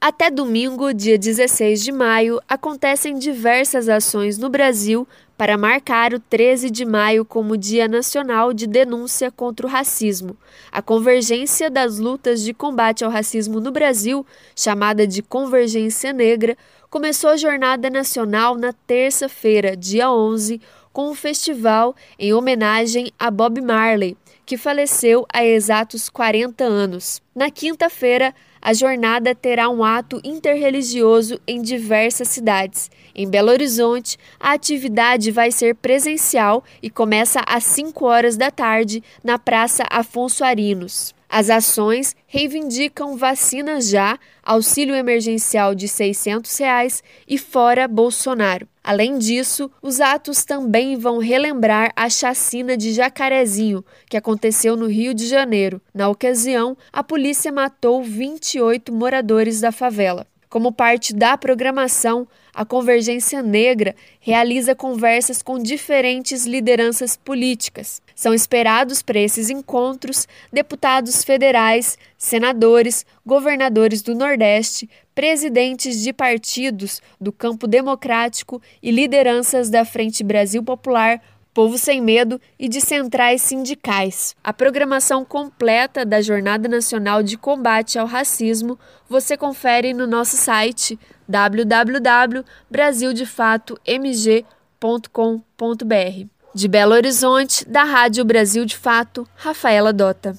Até domingo, dia 16 de maio, acontecem diversas ações no Brasil para marcar o 13 de maio como Dia Nacional de Denúncia contra o Racismo. A convergência das lutas de combate ao racismo no Brasil, chamada de Convergência Negra, começou a jornada nacional na terça-feira, dia 11, com um festival em homenagem a Bob Marley, que faleceu há exatos 40 anos. Na quinta-feira, a jornada terá um ato interreligioso em diversas cidades. Em Belo Horizonte, a atividade vai ser presencial e começa às 5 horas da tarde na Praça Afonso Arinos. As ações reivindicam vacina já, auxílio emergencial de 600 reais e fora Bolsonaro. Além disso, os atos também vão relembrar a chacina de Jacarezinho, que aconteceu no Rio de Janeiro. Na ocasião, a polícia matou 28 moradores da favela. Como parte da programação, a Convergência Negra realiza conversas com diferentes lideranças políticas. São esperados para esses encontros deputados federais, senadores, governadores do Nordeste, presidentes de partidos do campo democrático e lideranças da Frente Brasil Popular Povo Sem Medo e de centrais sindicais. A programação completa da Jornada Nacional de Combate ao Racismo você confere no nosso site www.brasildefatomg.com.br. De Belo Horizonte, da Rádio Brasil de Fato, Rafaela Dota.